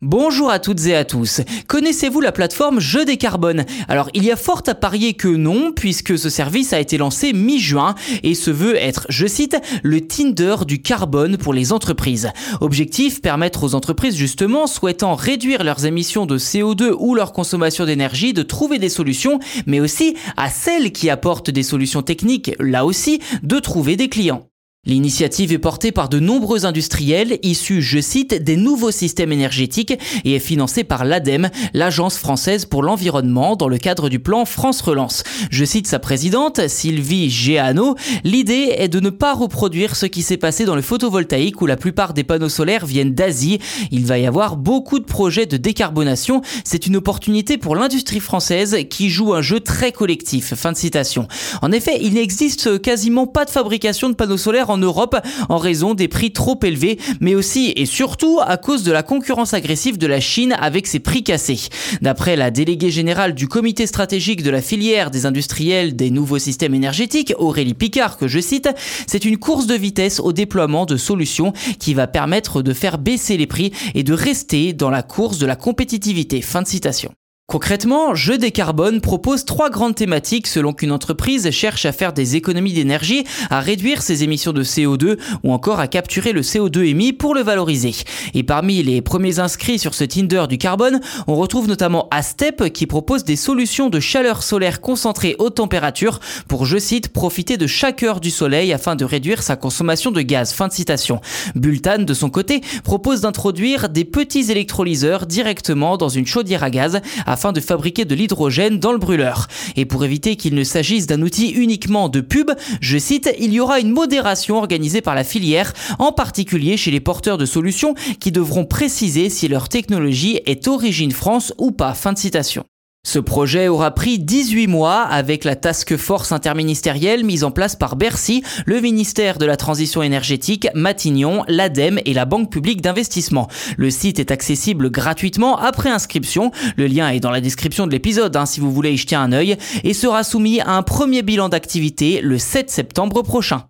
Bonjour à toutes et à tous. Connaissez-vous la plateforme Je décarbone Alors, il y a fort à parier que non, puisque ce service a été lancé mi-juin et se veut être, je cite, le Tinder du carbone pour les entreprises. Objectif, permettre aux entreprises justement souhaitant réduire leurs émissions de CO2 ou leur consommation d'énergie de trouver des solutions, mais aussi à celles qui apportent des solutions techniques, là aussi, de trouver des clients. L'initiative est portée par de nombreux industriels issus, je cite, des nouveaux systèmes énergétiques et est financée par l'ADEME, l'Agence française pour l'environnement, dans le cadre du plan France Relance. Je cite sa présidente, Sylvie Géano, l'idée est de ne pas reproduire ce qui s'est passé dans le photovoltaïque où la plupart des panneaux solaires viennent d'Asie. Il va y avoir beaucoup de projets de décarbonation. C'est une opportunité pour l'industrie française qui joue un jeu très collectif. Fin de citation. En effet, il n'existe quasiment pas de fabrication de panneaux solaires en Europe en raison des prix trop élevés, mais aussi et surtout à cause de la concurrence agressive de la Chine avec ses prix cassés. D'après la déléguée générale du comité stratégique de la filière des industriels des nouveaux systèmes énergétiques, Aurélie Picard, que je cite, c'est une course de vitesse au déploiement de solutions qui va permettre de faire baisser les prix et de rester dans la course de la compétitivité. Fin de citation. Concrètement, Je décarbone propose trois grandes thématiques selon qu'une entreprise cherche à faire des économies d'énergie, à réduire ses émissions de CO2 ou encore à capturer le CO2 émis pour le valoriser. Et parmi les premiers inscrits sur ce Tinder du carbone, on retrouve notamment Astep qui propose des solutions de chaleur solaire concentrée haute température pour, je cite, profiter de chaque heure du soleil afin de réduire sa consommation de gaz. Fin de citation. Bultan, de son côté, propose d'introduire des petits électrolyseurs directement dans une chaudière à gaz afin de fabriquer de l'hydrogène dans le brûleur. Et pour éviter qu'il ne s'agisse d'un outil uniquement de pub, je cite, il y aura une modération organisée par la filière, en particulier chez les porteurs de solutions qui devront préciser si leur technologie est origine France ou pas. Fin de citation. Ce projet aura pris 18 mois avec la task force interministérielle mise en place par Bercy, le ministère de la Transition énergétique, Matignon, l'ADEME et la Banque publique d'investissement. Le site est accessible gratuitement après inscription. Le lien est dans la description de l'épisode hein, si vous voulez y jeter un œil et sera soumis à un premier bilan d'activité le 7 septembre prochain.